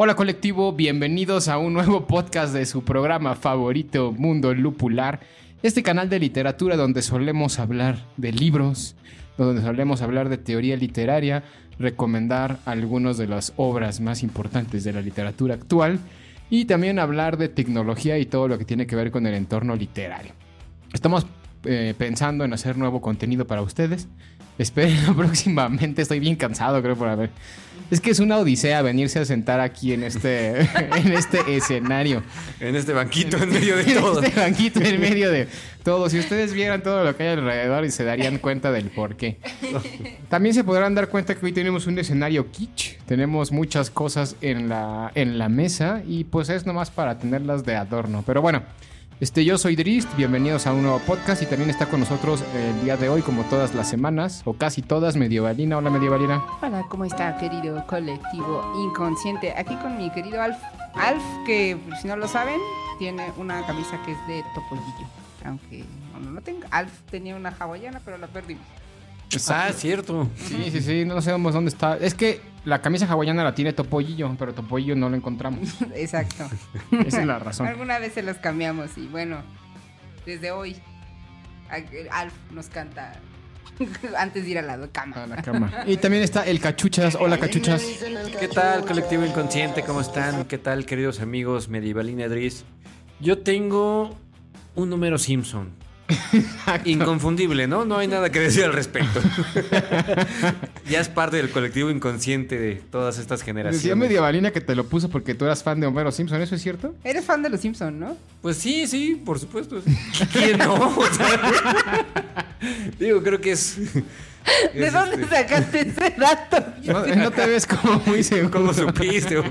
Hola colectivo, bienvenidos a un nuevo podcast de su programa favorito Mundo Lupular, este canal de literatura donde solemos hablar de libros, donde solemos hablar de teoría literaria, recomendar algunas de las obras más importantes de la literatura actual y también hablar de tecnología y todo lo que tiene que ver con el entorno literario. Estamos eh, pensando en hacer nuevo contenido para ustedes. Esperen próximamente, estoy bien cansado creo por haber es que es una odisea venirse a sentar aquí en este, en este escenario. En este banquito en medio de todo. En este banquito en medio de todo. Si ustedes vieran todo lo que hay alrededor y se darían cuenta del por qué. También se podrán dar cuenta que hoy tenemos un escenario kitsch. Tenemos muchas cosas en la, en la mesa y pues es nomás para tenerlas de adorno. Pero bueno. Este, yo soy Drist, bienvenidos a un nuevo podcast y también está con nosotros el día de hoy, como todas las semanas, o casi todas, Medievalina. Hola, Medievalina. Hola, ¿cómo está, querido colectivo inconsciente? Aquí con mi querido Alf. Alf, que si no lo saben, tiene una camisa que es de topollillo. Aunque no, no tengo. Alf tenía una hawaiana, pero la perdimos. Ah, cierto. Sí, sí, sí, no sabemos dónde está. Es que la camisa hawaiana la tiene Topollillo, pero Topollillo no lo encontramos. Exacto. Esa es la razón. Alguna vez se los cambiamos y bueno, desde hoy Alf nos canta antes de ir a la cama. A la cama. Y también está el Cachuchas. Hola, Cachuchas. ¿Qué tal, colectivo inconsciente? ¿Cómo están? ¿Qué tal, queridos amigos Medievalina Edris? Yo tengo un número Simpson. Inconfundible, ¿no? No hay nada que decir al respecto. ya es parte del colectivo inconsciente de todas estas generaciones. Decía Medievalina que te lo puso porque tú eras fan de Homero Simpson, ¿eso es cierto? Eres fan de los Simpson, ¿no? Pues sí, sí, por supuesto. ¿Quién no? digo, creo que es ¿De dónde este. sacaste ese dato? No, te ves como muy seguro. ¿Cómo supiste?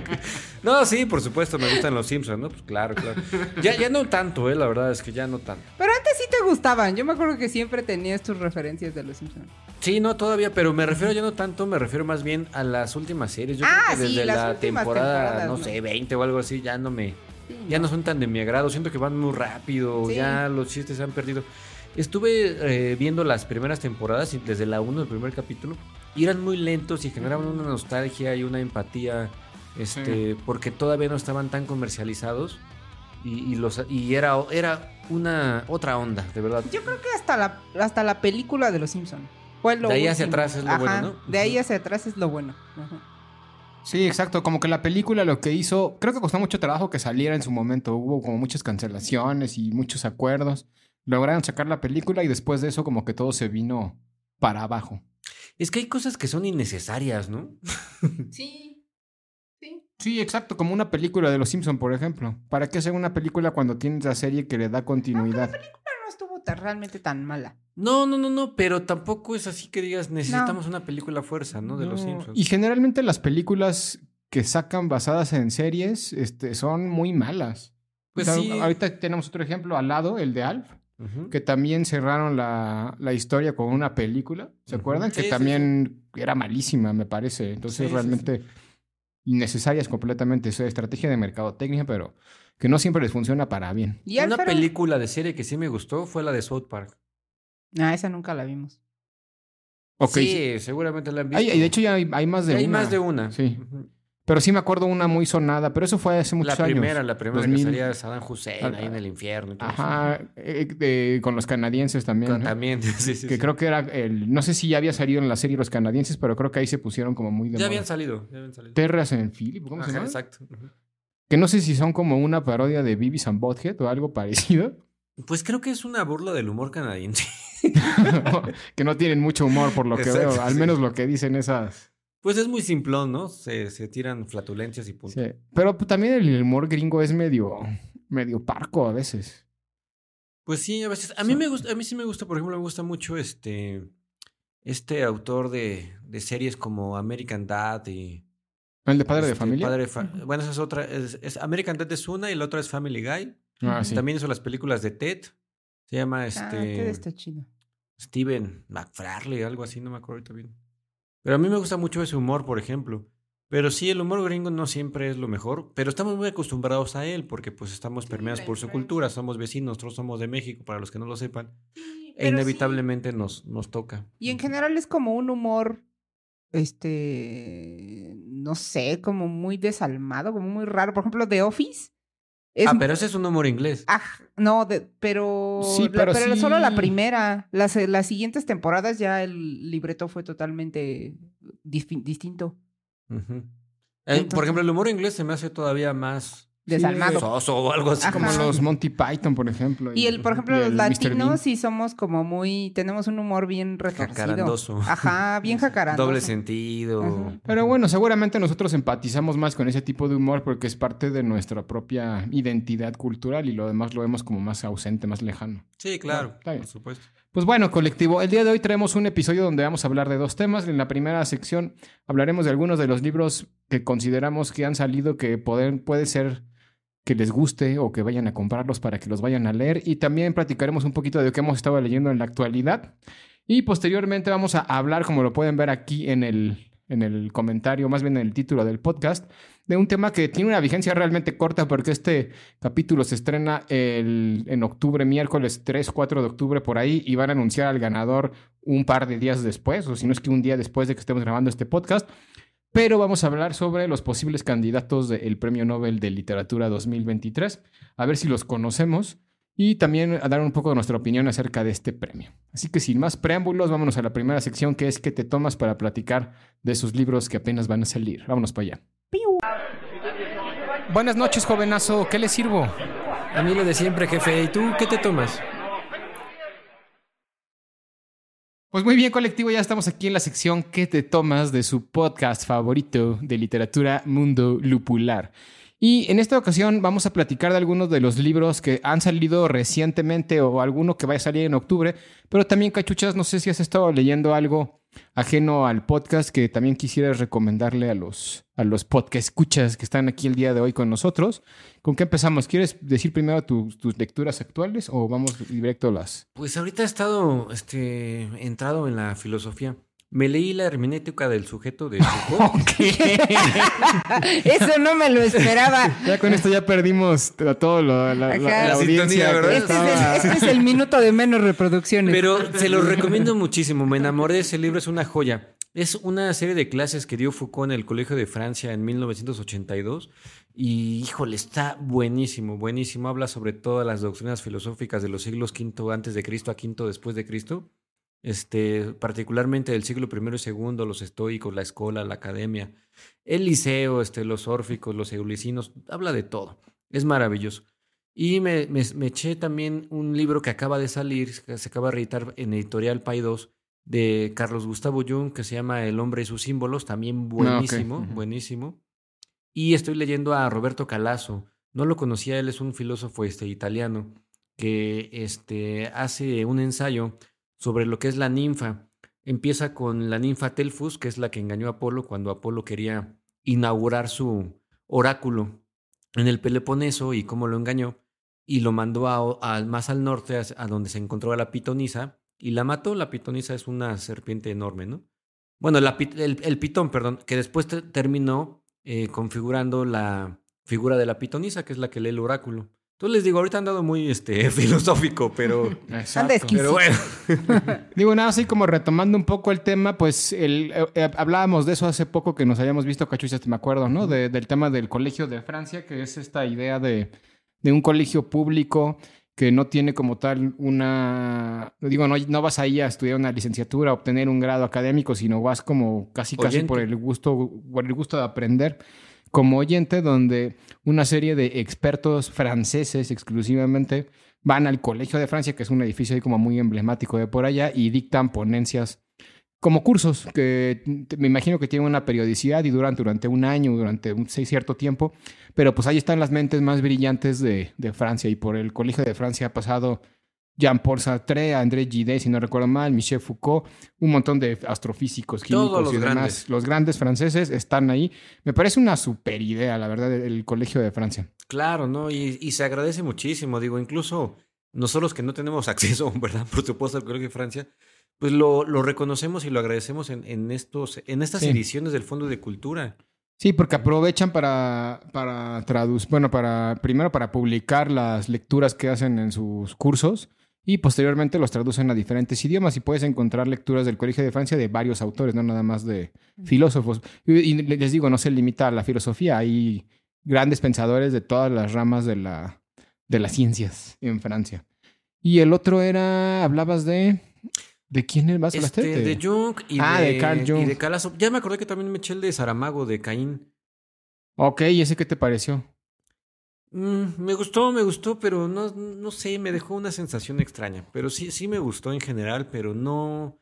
No, sí, por supuesto, me gustan los Simpsons, ¿no? Pues claro, claro. Ya, ya no tanto, ¿eh? La verdad es que ya no tanto. Pero antes sí te gustaban. Yo me acuerdo que siempre tenías tus referencias de los Simpsons. Sí, no, todavía, pero me refiero ya no tanto, me refiero más bien a las últimas series. Yo creo ah, que desde la temporada, no, sé, 20 o algo así, ya no me... ya no. son tan de mi agrado. Siento que van muy rápido, ya los chistes se han perdido. Estuve eh, viendo las primeras temporadas, desde la 1 del primer capítulo, y eran muy lentos y generaban una nostalgia y una empatía, este, porque todavía no estaban tan comercializados. Y, los, y era, era una otra onda, de verdad. Yo creo que hasta la, hasta la película de Los Simpsons. de ahí hacia atrás es lo bueno, ¿no? De ahí hacia atrás es lo bueno. Sí, exacto. Como que la película lo que hizo, creo que costó mucho trabajo que saliera en su momento. Hubo como muchas cancelaciones y muchos acuerdos lograron sacar la película y después de eso como que todo se vino para abajo. Es que hay cosas que son innecesarias, ¿no? Sí. Sí. Sí, exacto, como una película de Los Simpson, por ejemplo. ¿Para qué hacer una película cuando tienes la serie que le da continuidad? la película no estuvo realmente tan mala. No, no, no, no, pero tampoco es así que digas necesitamos una película fuerza, ¿no? De Los Simpsons. Y generalmente las películas que sacan basadas en series este, son muy malas. Pues sí. Ahorita tenemos otro ejemplo al lado, el de Alf que también cerraron la, la, historia con una película, ¿se acuerdan? que también era malísima, me parece. Entonces, realmente innecesaria es completamente. Es estrategia de mercadotecnia, pero que no siempre les funciona para bien. ¿Y una película de serie que sí me gustó fue la de South Park. Ah, esa nunca la vimos. Sí, seguramente la han visto. y de hecho ya hay, más de una. Hay más de una. Sí. Pero sí me acuerdo una muy sonada, pero eso fue hace muchos años. La primera, la primera que salía Saddam Hussein ahí en el infierno. Ajá, eh, con los canadienses también. También, sí, sí. Que creo que era el... No sé si ya había salido en la serie los canadienses, pero creo que ahí se pusieron como muy de Ya habían salido, ya habían salido. Terras en Philip, ¿cómo se llama? Exacto. Que no sé si son como una parodia de Beavis and Butthead o algo parecido. Pues creo que es una burla del humor canadiense. que no tienen mucho humor por lo que veo, al menos lo que dicen esas... Pues es muy simplón, ¿no? Se, se tiran flatulencias y punto. Sí. Pero también el humor gringo es medio, medio parco a veces. Pues sí, a veces. A mí me gusta, a mí sí me gusta, por ejemplo, me gusta mucho este, este autor de, de series como American Dad y. ¿El de padre de este, familia? Padre bueno, esa es otra. Es, American Dad es una y la otra es Family Guy. Ah, también hizo las películas de Ted. Se llama este. Ah, Ted está chido. Steven McFarley, algo así, no me acuerdo ahorita bien. Pero a mí me gusta mucho ese humor, por ejemplo. Pero sí, el humor gringo no siempre es lo mejor, pero estamos muy acostumbrados a él porque pues estamos permeados por su cultura, somos vecinos, nosotros somos de México, para los que no lo sepan. e inevitablemente nos, nos toca. Y en general es como un humor, este, no sé, como muy desalmado, como muy raro. Por ejemplo, The Office ah, pero ese es un humor inglés. Ah, no, pero, sí, pero, solo la primera. Las, las siguientes temporadas ya el libreto fue totalmente distinto. Eh, por ejemplo, el humor inglés se me hace todavía más desalmado. o algo así. Como los Monty Python, por ejemplo. Y, el, por ejemplo, los latinos sí somos como muy, tenemos un humor bien retorcido. Jacarandoso. Ajá, bien jacarandoso. Doble sentido. Pero bueno, seguramente nosotros empatizamos más con ese tipo de humor porque es parte de nuestra propia identidad cultural y lo demás lo vemos como más ausente, más lejano. Sí, claro, por supuesto. Pues bueno, colectivo, el día de hoy traemos un episodio donde vamos a hablar de dos temas. En la primera sección hablaremos de algunos de los libros que consideramos que han salido que pueden, puede ser que les guste o que vayan a comprarlos para que los vayan a leer. Y también platicaremos un poquito de lo que hemos estado leyendo en la actualidad. Y posteriormente vamos a hablar, como lo pueden ver aquí en el, en el comentario, más bien en el título del podcast, de un tema que tiene una vigencia realmente corta porque este capítulo se estrena el, en octubre, miércoles 3, 4 de octubre por ahí, y van a anunciar al ganador un par de días después, o si no es que un día después de que estemos grabando este podcast pero vamos a hablar sobre los posibles candidatos del Premio Nobel de Literatura 2023, a ver si los conocemos y también a dar un poco de nuestra opinión acerca de este premio. Así que sin más preámbulos, vámonos a la primera sección que es que te tomas para platicar de esos libros que apenas van a salir. Vámonos para allá. Buenas noches, jovenazo. ¿Qué le sirvo? A mí lo de siempre, jefe. ¿Y tú qué te tomas? Pues muy bien, colectivo, ya estamos aquí en la sección ¿Qué te tomas? de su podcast favorito de literatura Mundo Lupular. Y en esta ocasión vamos a platicar de algunos de los libros que han salido recientemente o alguno que vaya a salir en octubre, pero también, cachuchas, no sé si has estado leyendo algo ajeno al podcast que también quisiera recomendarle a los, a los podcast escuchas que están aquí el día de hoy con nosotros. ¿Con qué empezamos? ¿Quieres decir primero tus, tus lecturas actuales o vamos directo a las? Pues ahorita he estado este, entrado en la filosofía. Me leí la hermenéutica del sujeto de Eso no me lo esperaba. Ya con esto ya perdimos todo lo, la, audiencia. Este, este, es el, minuto de menos reproducciones. Pero se lo recomiendo muchísimo. Me enamoré de ese libro, es una joya. Es una serie de clases que dio Foucault en el Colegio de Francia en 1982. Y híjole, está buenísimo, buenísimo. Habla sobre todas las doctrinas filosóficas de los siglos V antes de Cristo a V después de Cristo este, particularmente del siglo I y II, los estoicos, la escuela, la academia, el liceo, este, los órficos, los eulicinos, habla de todo. Es maravilloso. Y me, me, eché también un libro que acaba de salir, que se acaba de editar en editorial Pay 2, de Carlos Gustavo Jung, que se llama El hombre y sus símbolos, también ah, buenísimo, buenísimo. Y estoy leyendo a Roberto Calazo. No lo conocía, él es un filósofo este, italiano que este, hace un ensayo sobre lo que es la ninfa. Empieza con la ninfa Telfus, que es la que engañó a Apolo cuando Apolo quería inaugurar su oráculo en el Peloponeso y cómo lo engañó y lo mandó a, más al norte, a, donde se encontró a la pitonisa y la mató. La pitonisa es una serpiente enorme, ¿no? Bueno, el, pitón, perdón, que después terminó eh, configurando la figura de la pitonisa, que es la que lee el oráculo. Entonces les digo, ahorita han dado muy este, filosófico, pero. pero bueno. digo, nada, así como retomando un poco el tema, pues el, eh, eh, hablábamos de eso hace poco que nos habíamos visto, Cachuchas, te me acuerdo, ¿no? del tema del colegio de Francia, que es esta idea de, de, un colegio público que no tiene como tal una. Digo, no, no vas ahí a estudiar una licenciatura, a obtener un grado académico, sino vas como casi, casi por el gusto, por el gusto de aprender como oyente donde una serie de expertos franceses exclusivamente van al Colegio de Francia, que es un edificio ahí como muy emblemático de por allá, y dictan ponencias como cursos que me imagino que tienen una periodicidad y duran durante un año, durante un cierto tiempo, pero pues ahí están las mentes más brillantes de, de Francia y por el Colegio de Francia ha pasado Jean-Paul Sartre, André Gide, si no recuerdo mal, Michel Foucault, un montón de astrofísicos, químicos Todos los y demás. grandes. Los grandes franceses están ahí. Me parece una super idea, la verdad, el Colegio de Francia. Claro, ¿no? Y, y se agradece muchísimo. Digo, incluso nosotros que no tenemos acceso, ¿verdad? Por supuesto, al Colegio de Francia, pues lo, lo reconocemos y lo agradecemos en, en estos, en estas Sí. ediciones del Fondo de Cultura. Sí, porque aprovechan para, para traducir, bueno, para primero para publicar las lecturas que hacen en sus cursos y posteriormente los traducen a diferentes idiomas y puedes encontrar lecturas del Colegio de Francia de varios autores, no nada más de filósofos. Y, y les digo, no se limita a la filosofía, hay grandes pensadores de todas las ramas de, la, de las ciencias en Francia. Y el otro era, hablabas de... ¿De quién más hablaste? Este, de Jung y, Ah, de, de Carl Jung. y de Azoff. Ya me acordé que también me eché el de Saramago, de Caín. Ok, ¿y ese qué te pareció? Mm, me gustó, me gustó, pero no, no sé, me dejó una sensación extraña. Pero sí, sí me gustó en general, pero no,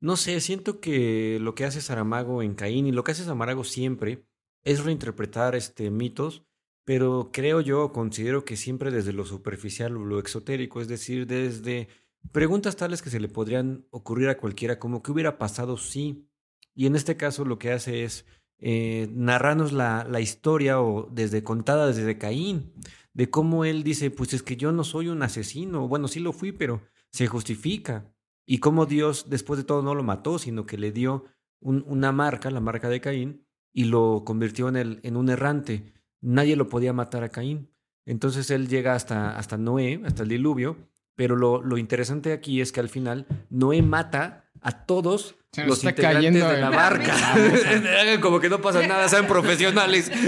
no sé, siento que lo que hace Saramago en Caín y lo que hace Saramago siempre es reinterpretar este mitos, pero creo yo, considero que siempre desde lo superficial o lo exotérico, es decir, desde preguntas tales que se le podrían ocurrir a cualquiera, como qué hubiera pasado si. Y en este caso lo que hace es eh, narrarnos la, la historia o desde contada desde Caín, de cómo él dice, pues es que yo no soy un asesino, bueno, sí lo fui, pero se justifica. Y cómo Dios después de todo no lo mató, sino que le dio un- una marca, la marca de Caín, y lo convirtió en, el, en un errante. Nadie lo podía matar a Caín. Entonces él llega hasta, hasta Noé, hasta el diluvio, pero lo, lo interesante aquí es que al final Noé mata a todos Se los está integrantes cayendo de la barca. Hagan como que no pasa nada, sean profesionales.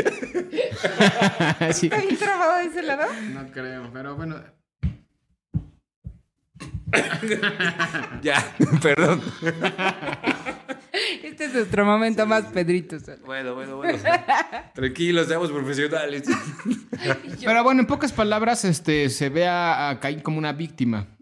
Sí. ¿Está bien trabado de ese lado? No creo, pero bueno. ya, perdón. Este es nuestro momento más Pedrito. Sola. Bueno, bueno, bueno. Tranquilos, seamos profesionales. Pero bueno, en pocas palabras, este, se ve a, a Caín como una víctima.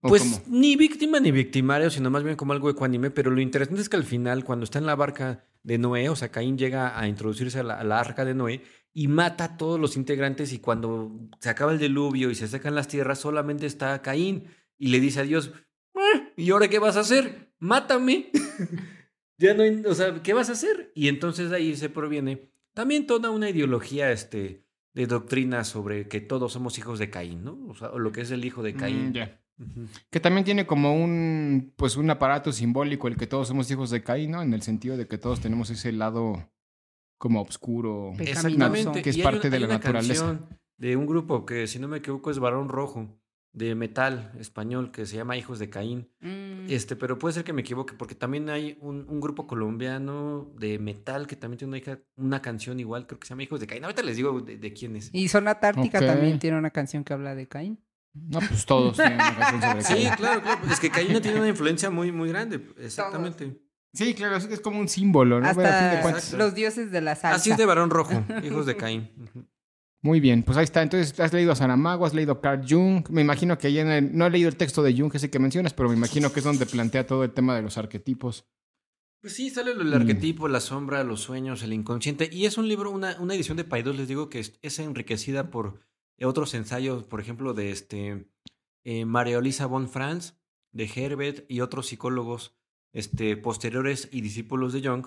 ¿O Pues cómo? ni víctima ni victimario, sino más bien como algo ecuánime. Pero lo interesante es que al final, cuando está en la barca de Noé, o sea, Caín llega a introducirse a la, a la arca de Noé y mata a todos los integrantes. Y cuando se acaba el diluvio y se secan las tierras, solamente está Caín y le dice a Dios: "Eh, ¿Y ahora qué vas a hacer? Mátame. ya no hay, o sea, ¿qué vas a hacer? Y entonces de ahí se proviene también toda una ideología este, de doctrina sobre que todos somos hijos de Caín, ¿no? O sea, o lo que es el hijo de Caín. Mm. Que también tiene como un, pues un aparato simbólico el que todos somos hijos de Caín, ¿no? En el sentido de que todos tenemos ese lado como oscuro. Exactamente. Que es Y parte una- de hay la una naturaleza. De un grupo que, si no me equivoco, es Barón Rojo, de metal español, que se llama Hijos de Caín. Mm. Este, pero puede ser que me equivoque, porque también hay un, un grupo colombiano de metal que también tiene una, hija- una canción igual, creo que se llama Hijos de Caín. Ahorita les digo de, de quién es. Y Zona Tártica también tiene una canción que habla de Caín. No, pues todos tienen una canción sobre Sí, Caín. claro, claro. Es que Caín tiene una influencia muy, muy grande. Exactamente. Sí, claro, es, es como un símbolo, ¿no? Bueno, a fin de Hasta los dioses de la salsa. Así es de Barón Rojo, Hijos de Caín. Muy bien, pues ahí está. Entonces, has leído a Saramago, has leído a Carl Jung. Me imagino que ahí en el- no he leído el texto de Jung, ese que mencionas, pero me imagino que es donde plantea todo el tema de los arquetipos. Pues sí, sale el Mm. arquetipo, la sombra, los sueños, el inconsciente. Y es un libro, una, una edición de Paidós, les digo, que es, es enriquecida por otros ensayos, por ejemplo, de este eh, María Elisa von Franz, de Herbert y otros psicólogos este, posteriores y discípulos de Jung,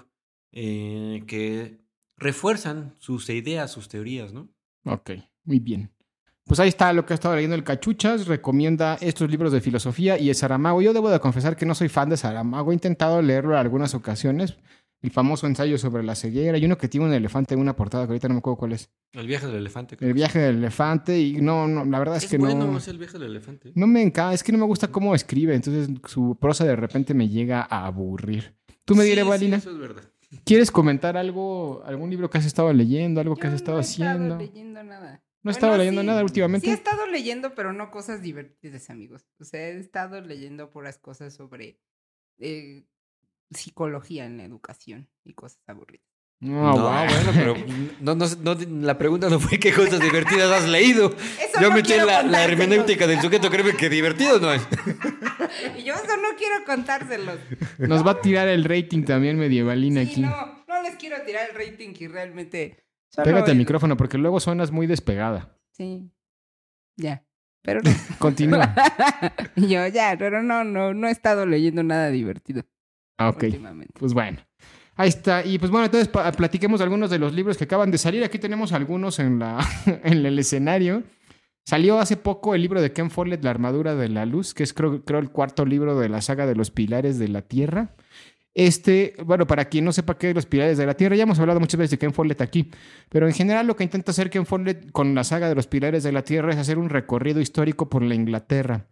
eh, que refuerzan sus ideas, sus teorías, ¿no? Ok, muy bien. Pues ahí está lo que ha estado leyendo el Cachuchas. Recomienda estos libros de filosofía y de Saramago. Yo debo de confesar que no soy fan de Saramago. He intentado leerlo en algunas ocasiones. El famoso ensayo sobre la ceguera. Y uno que tiene un elefante en una portada que ahorita no me acuerdo cuál es. El viaje del elefante. El viaje del elefante. Y no, no, la verdad es, es. que bueno, no. es el viaje del elefante. No me encanta, es que no me gusta cómo escribe, entonces su prosa de repente me llega a aburrir. Tú me Sí, diré, sí, Valina, eso es verdad. ¿Quieres comentar algo, algún libro que has estado leyendo, algo que has estado no he haciendo? estado leyendo nada. ¿No Bueno, leyendo sí, nada últimamente? Sí he estado leyendo, pero no cosas divertidas, amigos. O sea, he estado leyendo puras cosas sobre eh, psicología en la educación y cosas aburridas. No, no, wow. bueno, pero no, no, no- la pregunta no fue qué cosas divertidas has leído. Eso Yo no me eché quiero la, la hermenéutica del sujeto, créeme que divertido no es. Y yo eso no quiero contárselos. Nos va a tirar el rating también medievalina Sí, aquí. no, no les quiero tirar el rating y realmente... Pégate al es- micrófono porque luego suenas muy despegada. Sí. Ya. Pero no. Continúa. yo ya, pero no, no, no he estado leyendo nada divertido. Ah, ok. Pues bueno. Ahí está. Y pues bueno, entonces platiquemos algunos de los libros que acaban de salir. Aquí tenemos algunos en, la, en el escenario. Salió hace poco el libro de Ken Follett, La armadura de la luz, que es creo, creo el cuarto libro de la saga de los pilares de la tierra. Este, bueno, para quien no sepa qué es los pilares de la Tierra, ya hemos hablado muchas veces de Ken Follett aquí, pero en general lo que intenta hacer Ken Follett con la saga de los pilares de la Tierra es hacer un recorrido histórico por la Inglaterra.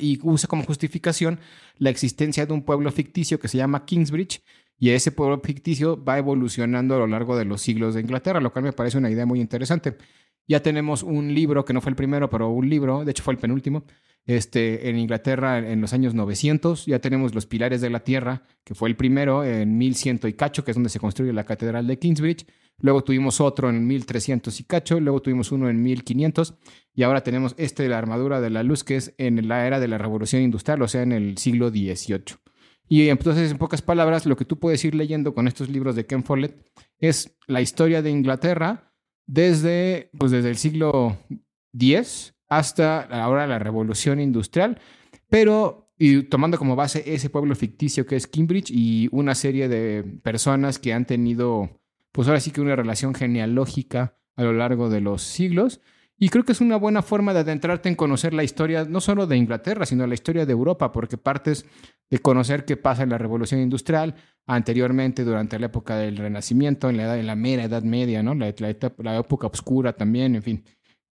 Y usa como justificación la existencia de un pueblo ficticio que se llama Kingsbridge, y ese pueblo ficticio va evolucionando a lo largo de los siglos de Inglaterra, lo cual me parece una idea muy interesante. Ya tenemos un libro, que no fue el primero, pero un libro, de hecho fue el penúltimo, este, en Inglaterra en los años 900. Ya tenemos Los Pilares de la Tierra, que fue el primero en 1100 y cacho, que es donde se construye la Catedral de Kingsbridge. Luego tuvimos otro en 1300 y cacho, luego tuvimos uno en 1500 y ahora tenemos este de la armadura de la luz, que es en la era de la Revolución Industrial, o sea, en el siglo XVIII. Y entonces, en pocas palabras, lo que tú puedes ir leyendo con estos libros de Ken Follett es la historia de Inglaterra desde, pues desde el siglo X hasta ahora la revolución industrial, pero y tomando como base ese pueblo ficticio que es Cambridge y una serie de personas que han tenido, pues ahora sí que una relación genealógica a lo largo de los siglos. Y creo que es una buena forma de adentrarte en conocer la historia no solo de Inglaterra, sino la historia de Europa, porque partes de conocer qué pasa en la revolución industrial, anteriormente durante la época del Renacimiento, en la, edad, en la mera Edad Media, ¿no? La, la, época oscura también, en fin.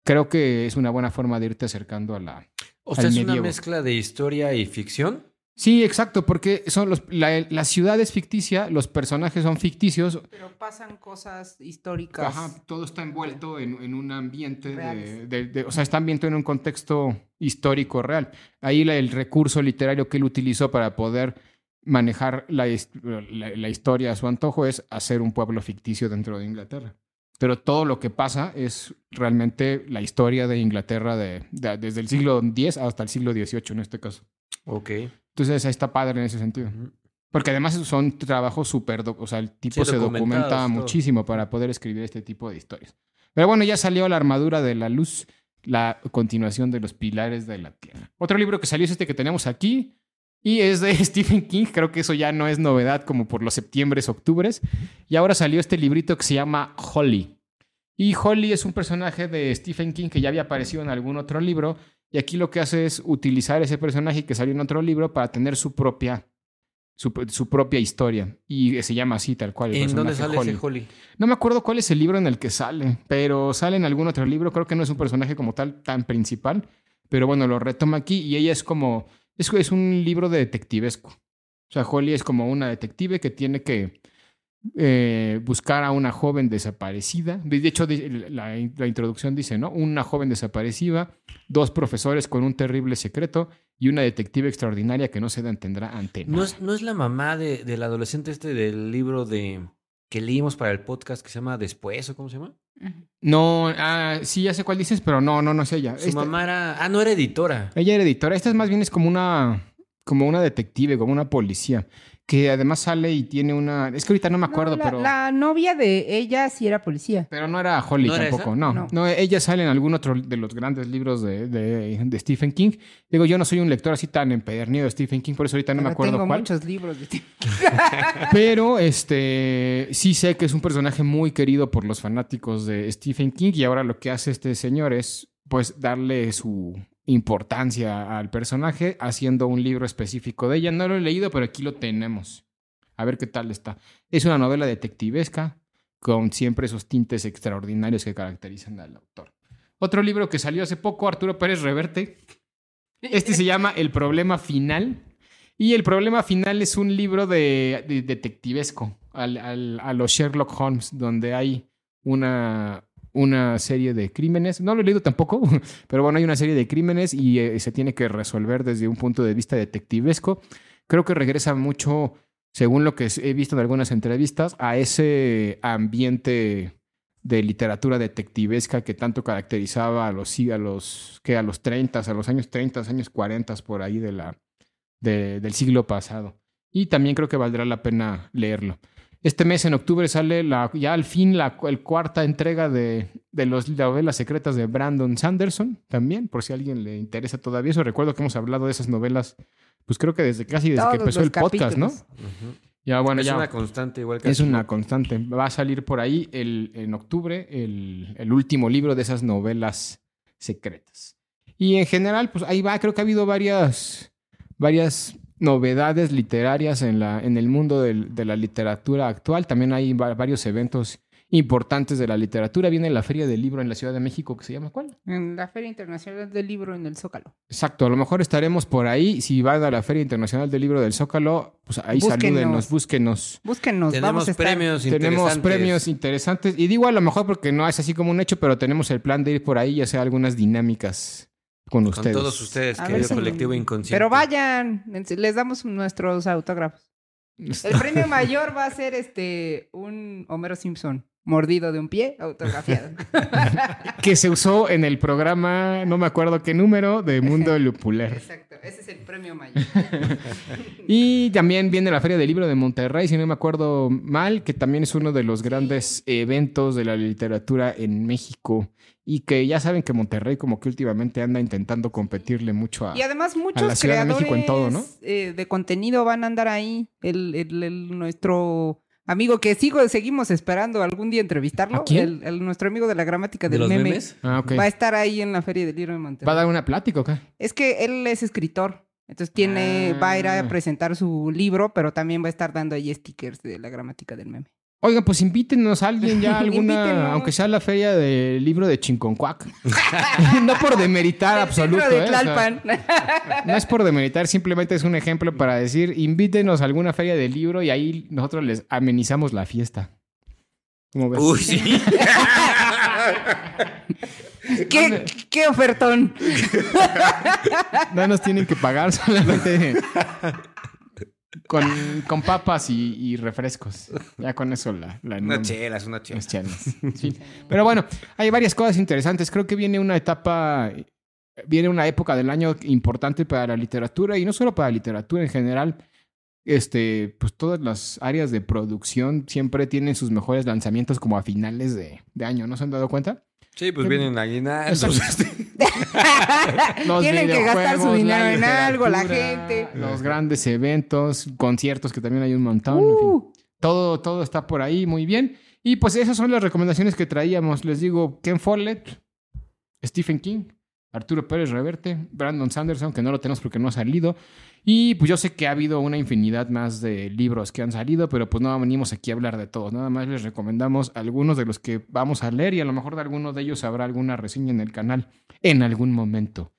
Creo que es una buena forma de irte acercando a la. O sea, es una mezcla de historia y ficción. Sí, exacto, porque son los, la, ciudad es ficticia, los personajes son ficticios. Pero pasan cosas históricas. Ajá, todo está envuelto en, un ambiente de, O sea, está ambientado en un contexto histórico real. Ahí el recurso literario que él utilizó para poder manejar la, la, historia a su antojo es hacer un pueblo ficticio dentro de Inglaterra. Pero todo lo que pasa es realmente la historia de Inglaterra de, desde el siglo X hasta el siglo XVIII en este caso. Ok. Entonces ahí está padre en ese sentido. Porque además son trabajos súper, o sea, el tipo se documenta muchísimo para poder escribir este tipo de historias. Pero bueno, ya salió La armadura de la luz, la continuación de los pilares de la tierra. Otro libro que salió es este que tenemos aquí, y es de Stephen King, creo que eso ya no es novedad como por los septiembres, octubres. Y ahora salió este librito que se llama Holly. Y Holly es un personaje de Stephen King que ya había aparecido en algún otro libro y aquí lo que hace es utilizar ese personaje que salió en otro libro para tener su propia, su, propia historia. Y se llama así, tal cual. ¿En dónde sale ese Holly? No me acuerdo cuál es el libro en el que sale, pero sale en algún otro libro. Creo que no es un personaje como tal tan principal, pero bueno, lo retoma aquí y ella es como. Es, es un libro de detectivesco. O sea, Holly es como una detective que tiene que eh, buscar a una joven desaparecida. De hecho, la, introducción dice, ¿no? Una joven desaparecida, dos profesores con un terrible secreto y una detective extraordinaria que no se tendrá ante ¿No es, ¿No es la mamá de, del adolescente este del libro de que leímos para el podcast que se llama Después o cómo se llama? No, ah, sí, ya sé cuál dices, pero no, no, no es ella. Su mamá era... Ah, no era editora. Ella era editora. Esta es más bien es como una... Como una detective, como una policía que además sale y tiene una. Es que ahorita no me acuerdo, pero. La novia de ella sí era policía. Pero no era Holly tampoco, no, no, Ella sale en algún otro de los grandes libros de, de, Stephen King. Digo, yo no soy un lector así tan empedernido de Stephen King, por eso ahorita no me acuerdo tengo cuál. muchos libros de Stephen Pero este sí sé que es un personaje muy querido por los fanáticos de Stephen King y ahora lo que hace este señor es pues darle su importancia al personaje haciendo un libro específico de ella. No lo he leído, pero aquí lo tenemos. A ver qué tal está. Es una novela detectivesca con siempre esos tintes extraordinarios que caracterizan al autor. Otro libro que salió hace poco, Arturo Pérez Reverte. Este se llama El problema final. Y el problema final es un libro de, detectivesco a los Sherlock Holmes, donde hay una, una serie de crímenes. No lo he leído tampoco, pero bueno, hay una serie de crímenes y eh, se tiene que resolver desde un punto de vista detectivesco. Creo que regresa mucho, según lo que he visto en algunas entrevistas, a ese ambiente de literatura detectivesca que tanto caracterizaba a los, a los, que a los 30, a los años 30, años 40, por ahí de la, del siglo pasado. Y también creo que valdrá la pena leerlo. Este mes, en octubre, sale la, ya al fin la el cuarta entrega de, de los novelas secretas de Brandon Sanderson, también, por si a alguien le interesa todavía. Eso recuerdo que hemos hablado de esas novelas, pues creo que desde casi desde que empezó el podcast, ¿no? Ya, bueno, es una constante, igual que Es una constante. Va a salir por ahí el, en octubre el, el último libro de esas novelas secretas. Y en general, pues ahí va, creo que ha habido varias, varias novedades literarias en, la, en el mundo de la literatura actual. También hay varios eventos importantes de la literatura. Viene la Feria del Libro en la Ciudad de México, que se llama ¿cuál? En la Feria Internacional del Libro en el Zócalo. Exacto, a lo mejor estaremos por ahí. Si van a la Feria Internacional del Libro del Zócalo, pues ahí salúdenos, búsquenos. Búsquenos, tenemos premios interesantes. Tenemos premios interesantes. Y digo a lo mejor porque no es así como un hecho, pero tenemos el plan de ir por ahí y hacer algunas dinámicas con ustedes. Con todos ustedes, querido colectivo inconsciente. Pero vayan, les damos nuestros autógrafos. El premio mayor va a ser este un Homero Simpson mordido de un pie, autografiado. que se usó en el programa, no me acuerdo qué número, de Mundo Lupular. Exacto, ese es el premio mayor. y también viene la Feria del Libro de Monterrey, si no me acuerdo mal, que también es uno de los grandes eventos de la literatura en México. Y que ya saben que Monterrey como que últimamente anda intentando competirle mucho a, y además muchos la Ciudad de México en todo, ¿no? Eh, de contenido van a andar ahí. el nuestro amigo que sigo, seguimos esperando algún día entrevistarlo. El, nuestro amigo de la gramática del meme. Ah, va a estar ahí en la Feria del Libro de Monterrey. ¿Va a dar una plática o qué? Es que él es escritor. Entonces tiene, va a ir a ah. presentar su libro, pero también va a estar dando ahí stickers de la gramática del meme. Oigan, pues invítenos a alguien ya, alguna, aunque sea la feria del libro de Chinconcuac. no por demeritar absoluto. De ¿eh? no es por demeritar, simplemente es un ejemplo para decir, invítenos a alguna feria del libro y ahí nosotros les amenizamos la fiesta. ¿Cómo ves? Uy, sí. ¿Qué, ¿Qué ofertón? no nos tienen que pagar, solamente con, con papas y, refrescos. Ya con eso la... la una chelas, una chelas. Sí. Pero bueno, hay varias cosas interesantes. Creo que viene una etapa, viene una época del año importante para la literatura y no solo para la literatura en general. Este, pues todas las áreas de producción siempre tienen sus mejores lanzamientos como a finales de, de año, ¿no se han dado cuenta? Sí, pues vienen aguinaldos. Tienen que gastar su dinero en algo, la gente. Los grandes eventos, conciertos que también hay un montón. En fin. Uh. todo, todo está por ahí muy bien. Y pues esas son las recomendaciones que traíamos. Les digo, Ken Follett, Stephen King, Arturo Pérez Reverte, Brandon Sanderson, que no lo tenemos porque no ha salido. Y pues yo sé que ha habido una infinidad más de libros que han salido, pero pues no venimos aquí a hablar de todos. Nada más les recomendamos algunos de los que vamos a leer y a lo mejor de alguno de ellos habrá alguna reseña en el canal en algún momento.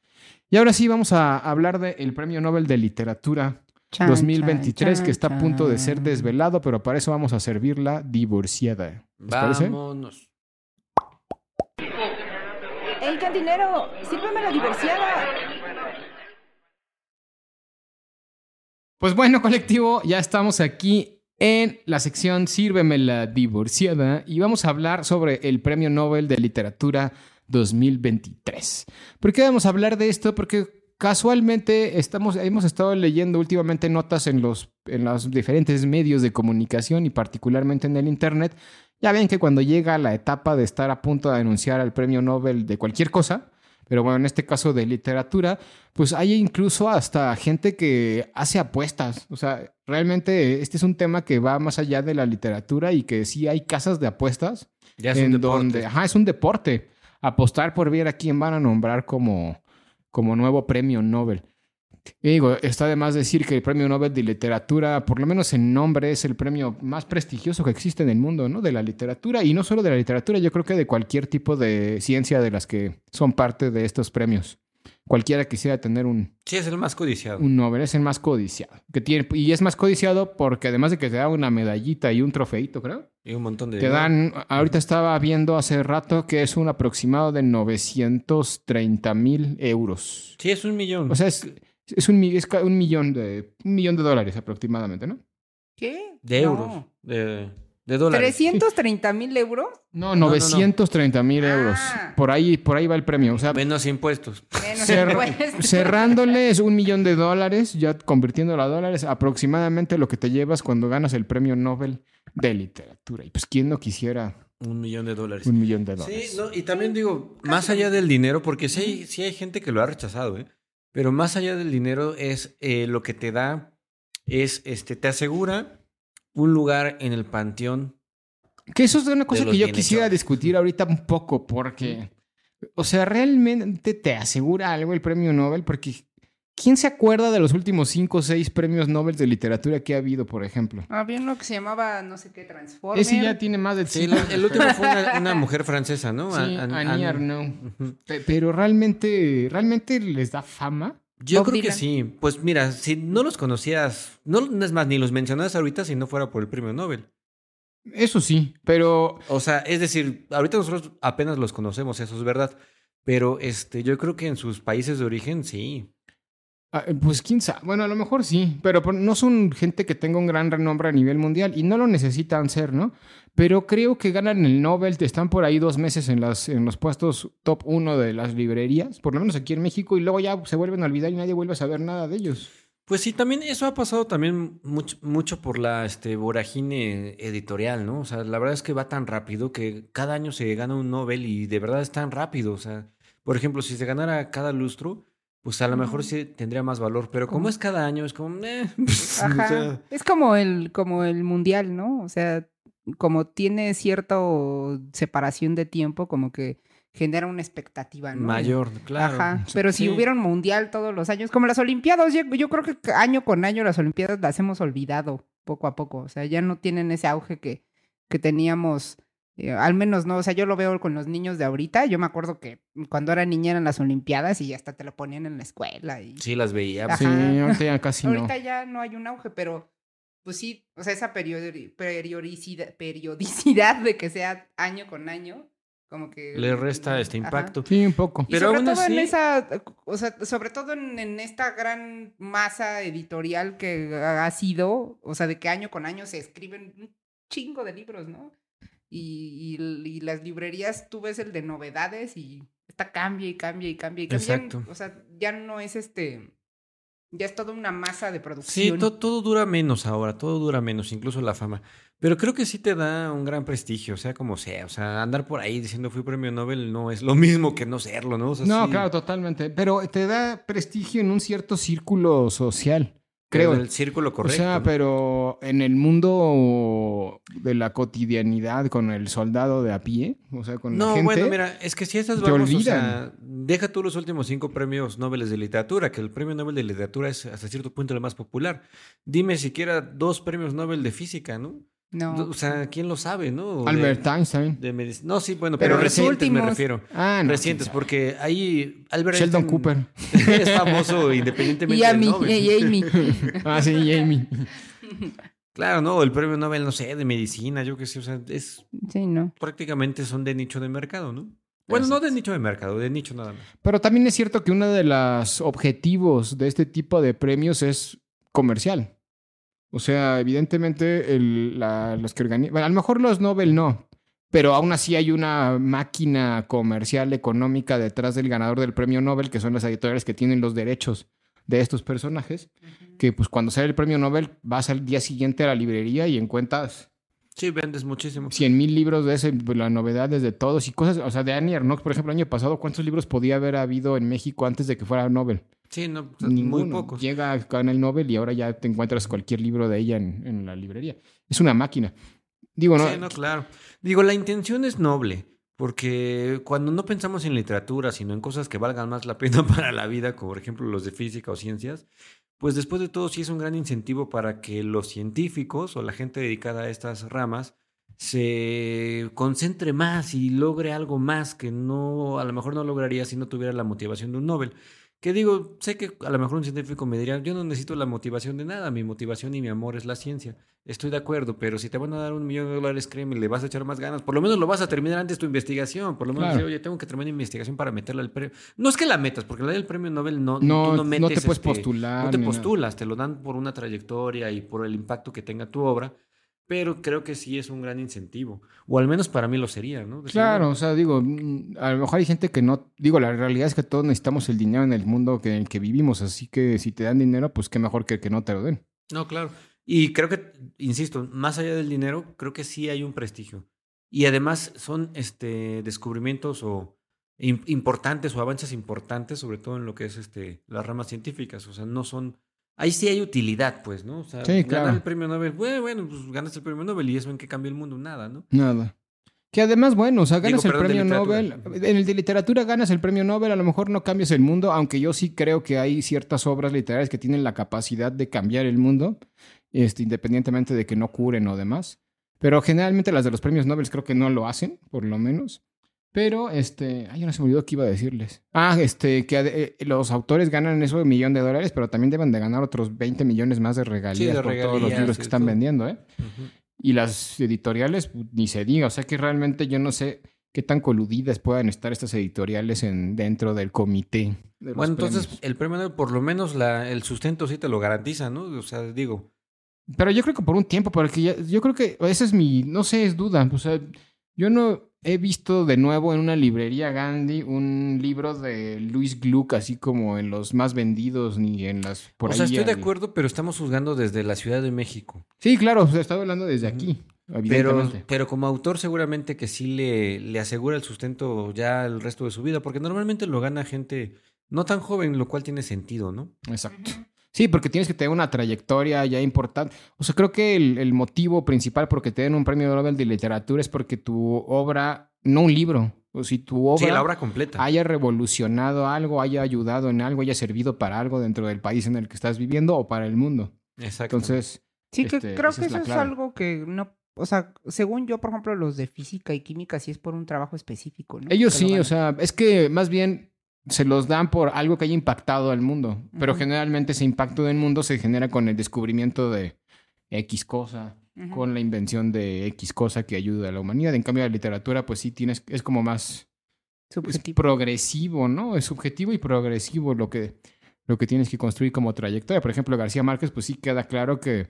Y ahora sí vamos a hablar del Premio Nobel de Literatura 2023 que está a punto de ser desvelado, pero para eso vamos a servirla divorciada. ¿Les Vámonos. ¡El cantinero! ¡Sírveme la divorciada! Pues bueno, colectivo, ya estamos aquí en la sección Sírveme la divorciada y vamos a hablar sobre el Premio Nobel de Literatura 2023. ¿Por qué vamos a hablar de esto? Porque casualmente estamos, hemos estado leyendo últimamente notas en los, en los diferentes medios de comunicación y particularmente en el Internet. Ya ven que cuando llega la etapa de estar a punto de anunciar el premio Nobel de cualquier cosa, pero bueno, en este caso de literatura, pues hay incluso hasta gente que hace apuestas. O sea, realmente este es un tema que va más allá de la literatura y que sí hay casas de apuestas. Ya es en un donde, ajá, es un deporte. Apostar por ver a quién van a nombrar como, como nuevo premio Nobel. Y digo, está de más decir que el premio Nobel de Literatura, por lo menos en nombre, es el premio más prestigioso que existe en el mundo, ¿no? De la literatura. Y no solo de la literatura, yo creo que de cualquier tipo de ciencia de las que son parte de estos premios. Cualquiera quisiera tener un... Sí, es el más codiciado. Un Nobel, es el más codiciado. Que tiene, y es más codiciado porque además de que te da una medallita y un trofeito, creo. Y un montón de... Te dan, ahorita estaba viendo hace rato que es un aproximado de 930 mil euros. Sí, es un millón. O sea, es es un, un, millón de, un millón de dólares aproximadamente, ¿no? ¿Qué? De euros. De, de, dólares. ¿330 mil euros? No, 930 mil euros. Ah. Por ahí, por ahí va el premio. O sea, menos impuestos. Menos impuestos. Cerrándole es un millón de dólares, ya convirtiéndolo a dólares, aproximadamente lo que te llevas cuando ganas el premio Nobel de literatura. Y pues, ¿quién no quisiera un millón de dólares? Un millón de dólares. Sí, y también digo, más allá del dinero, porque sí hay, sí hay gente que lo ha rechazado, ¿eh? Pero más allá del dinero es eh, lo que te da, es, este, te asegura un lugar en el panteón. Que eso es una cosa que yo quisiera discutir ahorita un poco, porque, o sea, realmente te asegura algo el premio Nobel, porque ¿Quién se acuerda de los últimos cinco o seis premios Nobel de literatura que ha habido, por ejemplo? Había uno que se llamaba, no sé qué, Transformer. Ese ya tiene más de... Sí, el último fue una, mujer francesa, ¿no? Sí, Annie Arnaud. Pero realmente, ¿realmente les da fama? Yo creo que sí. Pues mira, si no los conocías, no, es más, ni los mencionas ahorita si no fuera por el premio Nobel. Eso sí, pero... O sea, es decir, ahorita nosotros apenas los conocemos, eso es verdad. Pero este, yo creo que en sus países de origen sí. Ah, eh, pues quién sabe, bueno, a lo mejor sí, pero no son gente que tenga un gran renombre a nivel mundial y no lo necesitan ser, ¿no? Pero creo que ganan el Nobel, están por ahí dos meses en, las, en los puestos top uno de las librerías, por lo menos aquí en México, y luego ya se vuelven a olvidar y nadie vuelve a saber nada de ellos. Pues sí, también eso ha pasado también mucho, por la este, voragine editorial, ¿no? O sea, la verdad es que va tan rápido que cada año se gana un Nobel y de verdad es tan rápido. O sea, por ejemplo, si se ganara cada lustro, pues a lo mejor sí tendría más valor, pero como es cada año, es como... Eh, Ajá. Es como el, como el mundial, ¿no? O sea, como tiene cierta separación de tiempo, como que genera una expectativa, ¿no? Mayor, claro. Ajá. Pero si hubiera un mundial todos los años, como las Olimpiadas, yo, yo, creo que año con año las Olimpiadas las hemos olvidado poco a poco. O sea, ya no tienen ese auge que, que teníamos al menos no, o sea, yo lo veo con los niños de ahorita. Yo me acuerdo que cuando era niña eran las Olimpiadas y hasta te lo ponían en la escuela. Y... Sí, las veía. Sí, ahorita ya casi no. Ahorita ya no hay un auge, pero pues sí, o sea, esa periodicidad, periodicidad de que sea año con año, como que... Le resta este impacto. Sí, un poco. pero sobre todo en esa, o sea, sobre todo en, en, esta gran masa editorial que ha sido, o sea, de que año con año se escriben un chingo de libros, ¿no? Y, las librerías, tú ves el de novedades y está cambia y cambia y cambia y cambia. Exacto. O sea, ya no es este. Ya es toda una masa de producción. Sí, todo dura menos ahora, todo dura menos, incluso la fama. Pero creo que sí te da un gran prestigio, sea como sea. O sea, andar por ahí diciendo fui premio Nobel no es lo mismo que no serlo, ¿no? no, claro, totalmente. Pero te da prestigio en un cierto círculo social. Creo. En el círculo correcto. O sea, pero en el mundo de la cotidianidad con el soldado de a pie, o sea, con no, la gente. bueno, mira, es que si estas vamos, o sea, deja tú los últimos cinco premios Nobel de literatura, que el premio Nobel de literatura es hasta cierto punto el más popular. Dime siquiera dos premios Nobel de física, ¿no? No. O sea, ¿quién lo sabe, no? Albert Einstein. no, sí, bueno, pero, recientes me refiero. Ah, no, Recientes, porque ahí Albert Sheldon Cooper. es famoso independientemente y Amy, Y Amy. ah, sí, y Amy. Claro, no, el premio Nobel, no sé, de medicina, yo qué sé, o sea, es... Sí, no. Prácticamente son de nicho de mercado, ¿no? Bueno, no de nicho de mercado, de nicho nada más. Pero también es cierto que uno de los objetivos de este tipo de premios es comercial. O sea, evidentemente los que organizan, bueno, a lo mejor los Nobel no, pero aún así hay una máquina comercial económica detrás del ganador del premio Nobel, que son las editoriales que tienen los derechos de estos personajes, que pues cuando sale el premio Nobel vas al día siguiente a la librería y encuentras... Sí, vendes muchísimo. Cien mil libros de ese, pues, las novedades de todos y cosas, o sea, de Annie Arnoux, por ejemplo, el año pasado, ¿cuántos libros podía haber habido en México antes de que fuera Nobel? Sí, no, pues, muy pocos. Llega con el Nobel y ahora ya te encuentras cualquier libro de ella en, la librería. Es una máquina. Digo, ¿no? Sí, no, claro. Digo, la intención es noble, porque cuando no pensamos en literatura, sino en cosas que valgan más la pena para la vida, como por ejemplo los de física o ciencias, pues después de todo sí es un gran incentivo para que los científicos o la gente dedicada a estas ramas se concentre más y logre algo más que no a lo mejor no lograría si no tuviera la motivación de un Nobel. Que digo, sé que a lo mejor un científico me diría, yo no necesito la motivación de nada, mi motivación y mi amor es la ciencia. Estoy de acuerdo, pero si te van a dar un millón de dólares, créeme, le vas a echar más ganas. Por lo menos lo vas a terminar antes tu investigación. Por lo menos, oye, tengo que terminar mi investigación para meterla al premio. No es que la metas, porque la del premio Nobel no, no, no, metes, no te puedes este, postular. No te postulas, te lo dan por una trayectoria y por el impacto que tenga tu obra pero creo que sí es un gran incentivo, o al menos para mí lo sería, ¿no? claro, o sea, digo, mm, a lo mejor hay gente que no, digo, la realidad es que todos necesitamos el dinero en el mundo que, en el que vivimos, así que si te dan dinero, pues qué mejor que que no te lo den. No, claro. Y creo que, insisto, más allá del dinero, creo que sí hay un prestigio. Y además son este, descubrimientos o importantes o avances importantes, sobre todo en lo que es este, las ramas científicas. O sea, no son... Ahí sí hay utilidad, pues, ¿no? O sea, ganar el premio Nobel, bueno, bueno, pues ganas el premio Nobel y eso en qué cambia el mundo, nada, ¿no? Nada. Que además, bueno, o sea, ganas el premio Nobel. En el de literatura ganas el premio Nobel, a lo mejor no cambias el mundo, aunque yo sí creo que hay ciertas obras literarias que tienen la capacidad de cambiar el mundo, este, independientemente de que no curen o demás. Pero generalmente las de los premios Nobel creo que no lo hacen, por lo menos. Pero, este, ay, yo no se me olvidó qué iba a decirles. Ah, este, que eh, los autores ganan eso de millón de dólares, pero también deben de ganar otros 20 millones más de regalías por todos los libros que están vendiendo, ¿eh? Y las editoriales, pues, ni se diga. O sea que realmente yo no sé qué tan coludidas puedan estar estas editoriales en, dentro del comité. bueno, entonces el premio por lo menos la, el sustento sí te lo garantiza, ¿no? O sea, digo. Pero yo creo que por un tiempo, porque yo creo que esa es mi, no sé, es duda. O sea, yo no he visto de nuevo en una librería Gandhi un libro de Luis Gluck, así como en los más vendidos ni en las por O sea, estoy de acuerdo, pero estamos juzgando desde la Ciudad de México. Sí, claro, o sea, estaba hablando desde aquí. Pero, pero como autor seguramente que sí le, le asegura el sustento ya el resto de su vida, porque normalmente lo gana gente no tan joven, lo cual tiene sentido, ¿no? Exacto. Sí, porque tienes que tener una trayectoria ya importante. O sea, creo que el, motivo principal por que te den un premio Nobel de literatura es porque tu obra, no un libro, o si tu obra, sí, la obra completa. haya revolucionado algo, haya ayudado en algo, haya servido para algo dentro del país en el que estás viviendo o para el mundo. Exacto. Entonces. Sí, que este, creo que eso es algo que no o sea, según yo, por ejemplo, los de física y química sí es por un trabajo específico, ¿no? Ellos sí, o sea, es que más bien se los dan por algo que haya impactado al mundo. Pero generalmente ese impacto del mundo se genera con el descubrimiento de X cosa, con la invención de X cosa que ayuda a la humanidad. En cambio, la literatura, pues sí tienes, es como más progresivo, ¿no? Es subjetivo y progresivo lo que, lo que tienes que construir como trayectoria. Por ejemplo, García Márquez, pues sí queda claro que,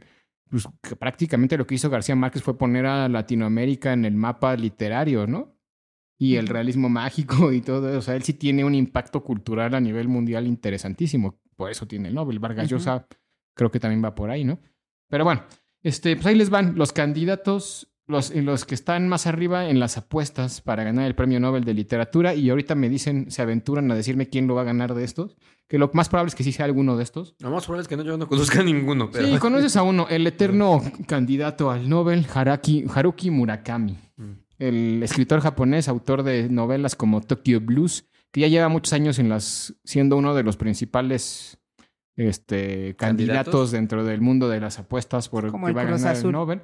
pues, que prácticamente lo que hizo García Márquez fue poner a Latinoamérica en el mapa literario, ¿no? Y el realismo mágico y todo eso. O sea, él sí tiene un impacto cultural a nivel mundial interesantísimo. Por eso tiene el Nobel. Vargas Llosa creo que también va por ahí, ¿no? Pero bueno, este, pues ahí les van los candidatos, los, los que están más arriba en las apuestas para ganar el premio Nobel de literatura. Y ahorita me dicen, se aventuran a decirme quién lo va a ganar de estos. Que lo más probable es que sí sea alguno de estos. Lo más probable es que no, yo no conozca a ninguno. Pero... Sí, conoces a uno, el eterno candidato al Nobel, Haraki, Haruki Murakami. Mm el escritor japonés, autor de novelas como Tokyo Blues, que ya lleva muchos años en las, siendo uno de los principales este, candidatos dentro del mundo de las apuestas por que va a ganar el Nobel.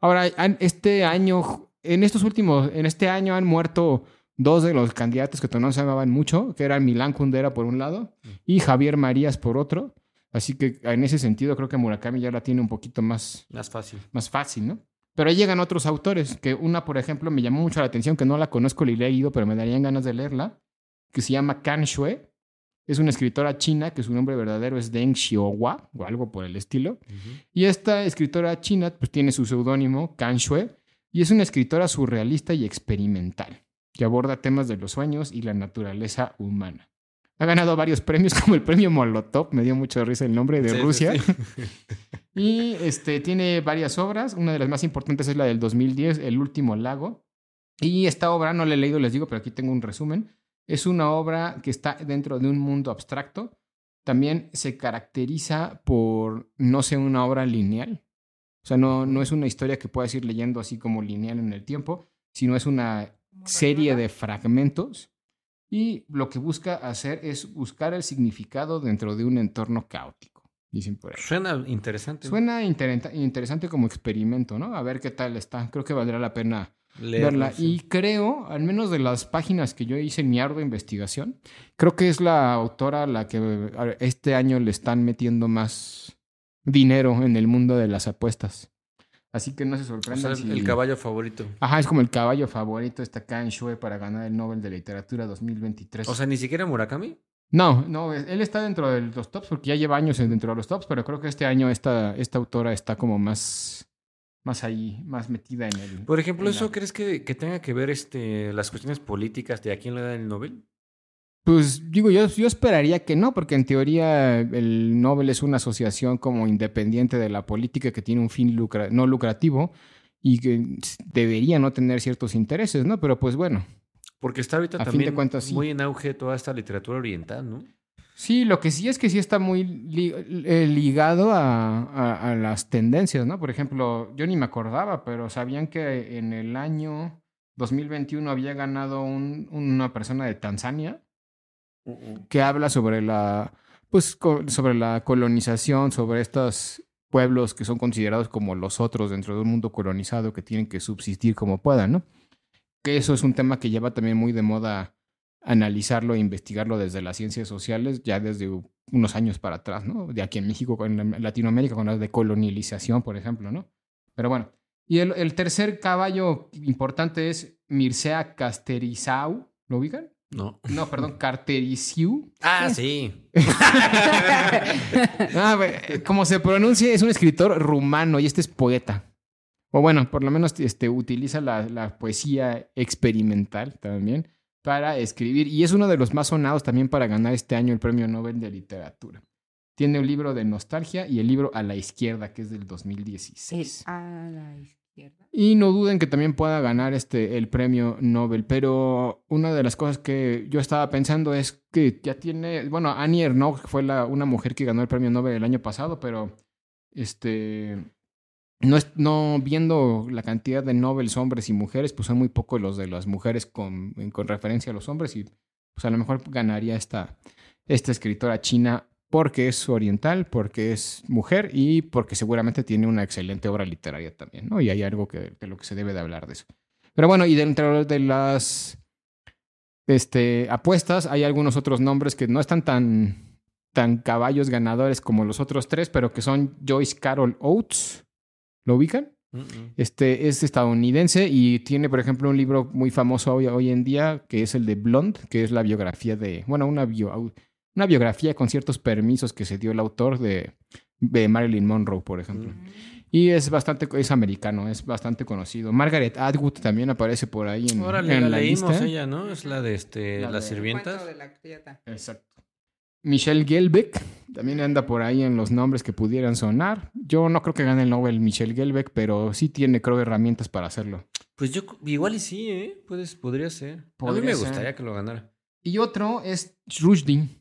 Ahora, este año, en estos últimos, en este año han muerto dos de los candidatos que no se llamaban mucho, que eran Milán Kundera por un lado y Javier Marías por otro. Así que en ese sentido creo que Murakami ya la tiene un poquito más, más fácil. Más fácil, ¿no? Pero ahí llegan otros autores, que una, por ejemplo, me llamó mucho la atención, que no la conozco ni he leído, pero me darían ganas de leerla, que se llama Kan Shui. Es una escritora china que su nombre verdadero es Deng Xiaohua, o algo por el estilo. Y esta escritora china pues, tiene su seudónimo, Kan Shui, y es una escritora surrealista y experimental, que aborda temas de los sueños y la naturaleza humana. Ha ganado varios premios, como el premio Molotov, me dio mucha risa el nombre de Rusia. y este, tiene varias obras. Una de las más importantes es la del 2010, El último lago. Y esta obra no la he leído, les digo, pero aquí tengo un resumen. Es una obra que está dentro de un mundo abstracto. También se caracteriza por no ser una obra lineal. O sea, no, no es una historia que puedas ir leyendo así como lineal en el tiempo, sino es una serie de fragmentos y lo que busca hacer es buscar el significado dentro de un entorno caótico. Dicen por Suena interesante. Suena interesante como experimento, ¿no? A ver qué tal está. Creo que valdrá la pena verla. Y creo, al menos de las páginas que yo hice en mi ardua investigación, creo que es la autora a la que este año le están metiendo más dinero en el mundo de las apuestas. Así que no se sorprenda. el caballo favorito. Ajá, es como el caballo favorito. Está acá en Shue para ganar el Nobel de Literatura 2023. O sea, ni siquiera Murakami. No, no, él está dentro de los tops porque ya lleva años dentro de los tops, pero creo que este año esta, esta autora está como más, más ahí, más metida en el. Por ejemplo, ¿eso crees que, que, tenga que ver este, las cuestiones políticas de a quién le dan el Nobel? Pues digo, yo, yo esperaría que no, porque en teoría el Nobel es una asociación como independiente de la política que tiene un fin no lucrativo y que debería no tener ciertos intereses, ¿no? Pero pues bueno. Porque está ahorita también muy en auge toda esta literatura oriental, ¿no? Sí, lo que sí es que sí está muy eh, ligado a, las tendencias, ¿no? Por ejemplo, yo ni me acordaba, pero sabían que en el año 2021 había ganado una persona de Tanzania que habla sobre la, pues, sobre la colonización, sobre estos pueblos que son considerados como los otros dentro de un mundo colonizado que tienen que subsistir como puedan, ¿no? Que eso es un tema que lleva también muy de moda analizarlo e investigarlo desde las ciencias sociales ya desde unos años para atrás, ¿no? De aquí en México, en Latinoamérica, con la de colonialización, por ejemplo, ¿no? Pero bueno. Y el, el tercer caballo importante es Mircea Casterizau, ¿lo ubican? No. No, perdón, Cartericiu. Ah, sí. ah, como se pronuncia, es un escritor rumano y este es poeta. O bueno, por lo menos este, utiliza la, la, poesía experimental también para escribir. Y es uno de los más sonados también para ganar este año el Premio Nobel de Literatura. Tiene un libro de nostalgia y el libro A la izquierda, que es del 2016. a la izquierda. Y no duden que también pueda ganar este, el premio Nobel. Pero una de las cosas que yo estaba pensando es que ya tiene. Bueno, Annie Ernaux fue una mujer que ganó el premio Nobel el año pasado, pero este. No, es, no viendo la cantidad de Nobel hombres y mujeres, pues son muy pocos los de las mujeres con, con referencia a los hombres. Y pues a lo mejor ganaría esta, esta escritora china porque es oriental, porque es mujer y porque seguramente tiene una excelente obra literaria también, ¿no? Y hay algo que, de lo que se debe de hablar de eso. Pero bueno, y dentro de las este, apuestas hay algunos otros nombres que no están tan, tan caballos ganadores como los otros tres, pero que son Joyce Carol Oates. ¿Lo ubican? Este es estadounidense y tiene, por ejemplo, un libro muy famoso hoy, hoy, en día que es el de Blonde, que es la biografía de, bueno, una bio, una biografía con ciertos permisos que se dio el autor de, de Marilyn Monroe, por ejemplo. Mm. Y es bastante, es americano, es bastante conocido. Margaret Atwood también aparece por ahí en, Órale, la, la lista. ella, ¿no? Es la de este, las sirvientas. Exacto. Michelle Gelbeck también anda por ahí en los nombres que pudieran sonar. Yo no creo que gane el Nobel Michelle Gelbeck, pero sí tiene, creo, herramientas para hacerlo. Pues yo, igual y sí, ¿eh? Puedes, podría ser. a mí me gustaría que lo ganara. Y otro es Rushdie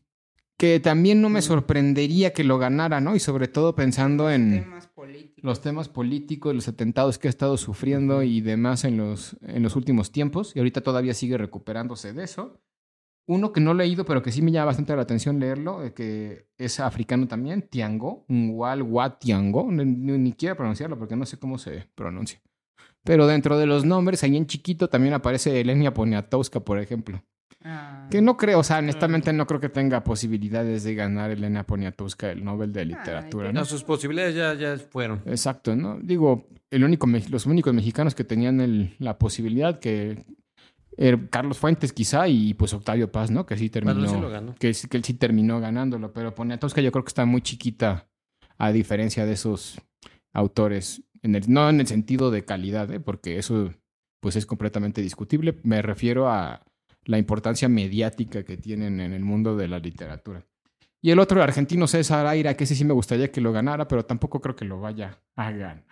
que también no me sorprendería que lo ganara, ¿no? Y sobre todo pensando en los temas políticos, los atentados que ha estado sufriendo y demás en los, en los últimos tiempos, y ahorita todavía sigue recuperándose de eso. Uno que no he leído, pero que sí me llama bastante la atención leerlo, eh, que es africano también, Tiango, Nwal Tiango, ni, ni quiero pronunciarlo porque no sé cómo se pronuncia. Pero dentro de los nombres, ahí en chiquito también aparece Elenia Poniatowska, por ejemplo. Ah. Que no creo, o sea, honestamente no creo que tenga posibilidades de ganar Elena Poniatowska el Nobel de Literatura. ¿no? sus posibilidades ya, ya fueron. Exacto, ¿no? Digo, el único, los únicos mexicanos que tenían la posibilidad que er, Carlos Fuentes quizá y pues Octavio Paz, ¿no? Que sí terminó, Que, que él sí terminó ganándolo, pero Poniatowska yo creo que está muy chiquita a diferencia de esos autores, en el, no en el sentido de calidad, ¿eh? porque eso pues es completamente discutible. Me refiero a la importancia mediática que tienen en el mundo de la literatura. Y el otro, argentino César Aira, que ese sí me gustaría que lo ganara, pero tampoco creo que lo vaya a ganar.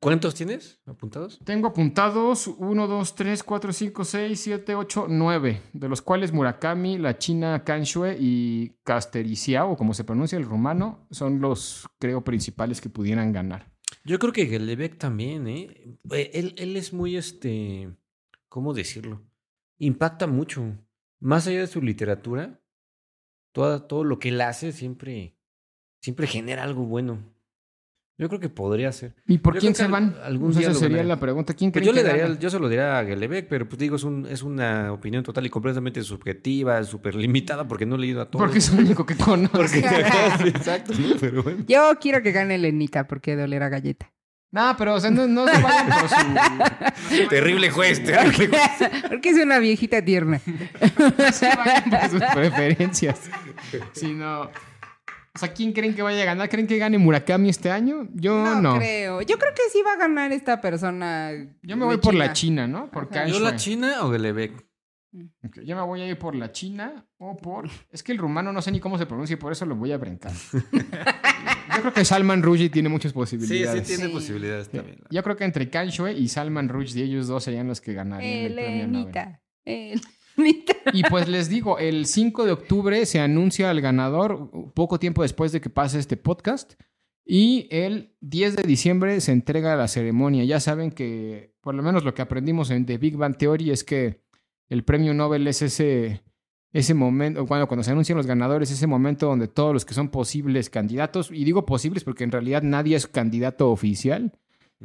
¿Cuántos tienes apuntados? Tengo apuntados 1, 2, 3, 4, 5, 6, 7, 8, 9, de los cuales Murakami, la china Kanshue y Castericiao, como se pronuncia el rumano, son los, creo, principales que pudieran ganar. Yo creo que Gelebek también, ¿eh? eh él, él es muy, este, ¿cómo decirlo? Impacta mucho. Más allá de su literatura, todo, todo lo que él hace siempre, siempre genera algo bueno. Yo creo que podría ser. ¿Y por quién se van? Algún día esa sería la pregunta. ¿Quién pues yo le daría, yo se lo diría a Gelebek, pero pues digo, es, un, es una opinión total y completamente subjetiva, súper limitada, porque no he leído a todos. Porque es el único que conozco. exacto, pero bueno. Yo quiero que gane Lenita, porque doler a galleta. No, pero o sea, no, no se vayan por su. terrible juez, terrible juez. Porque es una viejita tierna. no se vayan por sus preferencias. Sino. O sea, ¿quién creen que vaya a ganar? ¿Creen que gane Murakami este año? Yo no. No creo. Yo creo que sí va a ganar esta persona. Yo me voy por la China, ¿no? Por ¿Yo la China o Gelebek? Okay, yo me voy a ir por la China o por... Es que el rumano no sé ni cómo se pronuncia, por eso lo voy a brincar. yo creo que Salman Rushdie tiene muchas posibilidades. Sí, sí tiene posibilidades también. Yo creo que entre Kanshue y Salman Rushdie, ellos dos serían los que ganarían el premio Nobel. Y pues les digo, el 5 de octubre se anuncia el ganador, poco tiempo después de que pase este podcast. Y el 10 de diciembre se entrega la ceremonia. Ya saben que, por lo menos lo que aprendimos en The Big Bang Theory es que el premio Nobel es ese, ese momento, cuando, cuando se anuncian los ganadores, ese momento donde todos los que son posibles candidatos, y digo posibles porque en realidad nadie es candidato oficial,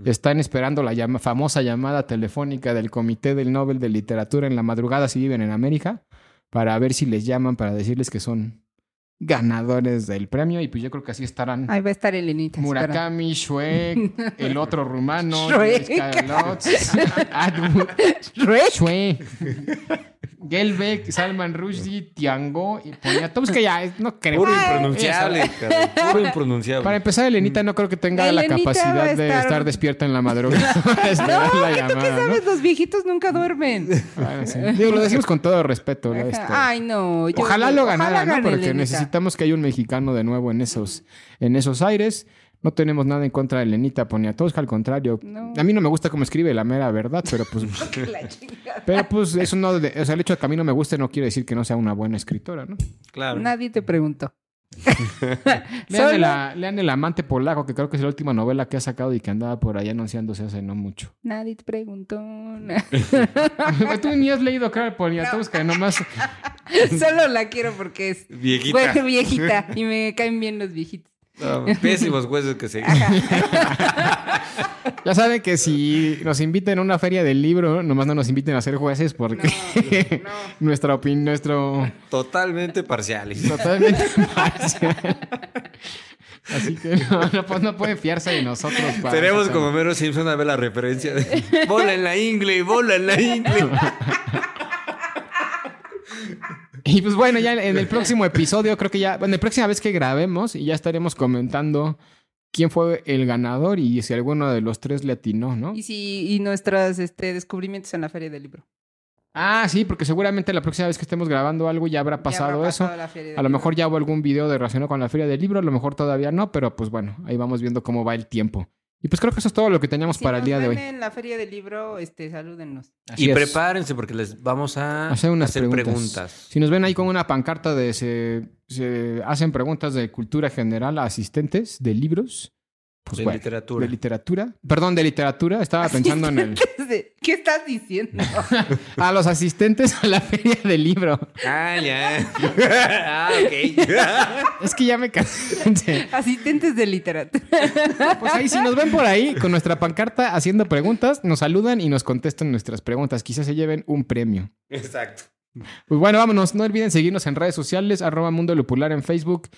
están esperando la famosa llamada telefónica del Comité del Nobel de Literatura en la madrugada si viven en América, para ver si les llaman para decirles que son ganadores del premio y pues yo creo que así estarán. Ahí va a estar Elenita. Murakami, Shuek, el otro rumano, Shuek. Gelbeck, Salman Rushdie, Tiango y Poniatowski, que ya no creo. Puro impronunciable, Puro impronunciable. Para empezar, Elenita no creo que tenga la capacidad de estar despierta en la madrugada. no, ¿tú qué sabes? Los viejitos nunca duermen. Digo, lo decimos con todo respeto. Este. Ay, no. ojalá lo ganara, ¿no? Porque necesitamos que haya un mexicano de nuevo en esos, en esos aires. No tenemos nada en contra de Lenita Poniatowska, al contrario. A mí no me gusta cómo escribe la mera verdad, pero pues... pero pues eso no... o sea, el hecho de que a mí no me guste no quiere decir que no sea una buena escritora, ¿no? Claro. Nadie te preguntó. lean, el, Amante Polaco, que creo que es la última novela que ha sacado y que andaba por ahí anunciándose hace no mucho. Nadie te preguntó. Tú ni has leído, claro, Poniatowska, no. nomás... Solo la quiero porque es... Viejita. viejita. Y me caen bien los viejitos pésimos jueces que se. ya saben que si nos inviten a una feria del libro, nomás no nos inviten a ser jueces porque nuestra opinión, nuestro. Totalmente parciales. Totalmente parcial. Así que no, pues no puede fiarse de nosotros. Tenemos como Mero Simpson a ver la referencia de bola en la ingle, bola en la ingle. Y pues bueno, ya en el próximo episodio, creo que ya, bueno, la próxima vez que grabemos, y ya estaremos comentando quién fue el ganador y si alguno de los tres le atinó, ¿no? Y si y nuestros este, descubrimientos en la feria del libro. Ah, sí, porque seguramente la próxima vez que estemos grabando algo ya habrá pasado, eso. A lo mejor ya hubo algún video de relacionado con la feria del libro, a lo mejor todavía no, pero pues bueno, ahí vamos viendo cómo va el tiempo. Y pues creo que eso es todo lo que teníamos para el día de hoy. en la feria del libro, este, salúdennos. y prepárense porque les vamos a hacer unas preguntas. Si nos ven ahí con una pancarta de se, se hacen preguntas de cultura general a asistentes de libros, pues de literatura. De literatura. Perdón, de literatura. Estaba pensando en el. ¿Qué estás diciendo? a los asistentes a la feria del libro. Ah, ya. ah, ok. es que ya me cansé. Asistentes de literatura. pues ahí, si nos ven por ahí con nuestra pancarta haciendo preguntas, nos saludan y nos contestan nuestras preguntas. Quizás se lleven un premio. Exacto. Pues bueno, vámonos. No olviden seguirnos en redes sociales, arroba Mundo Lupular en Facebook,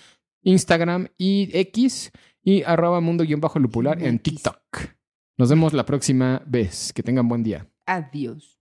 Instagram y X y arroba mundo-lupular en TikTok. Nos vemos la próxima vez. Que tengan buen día. Adiós.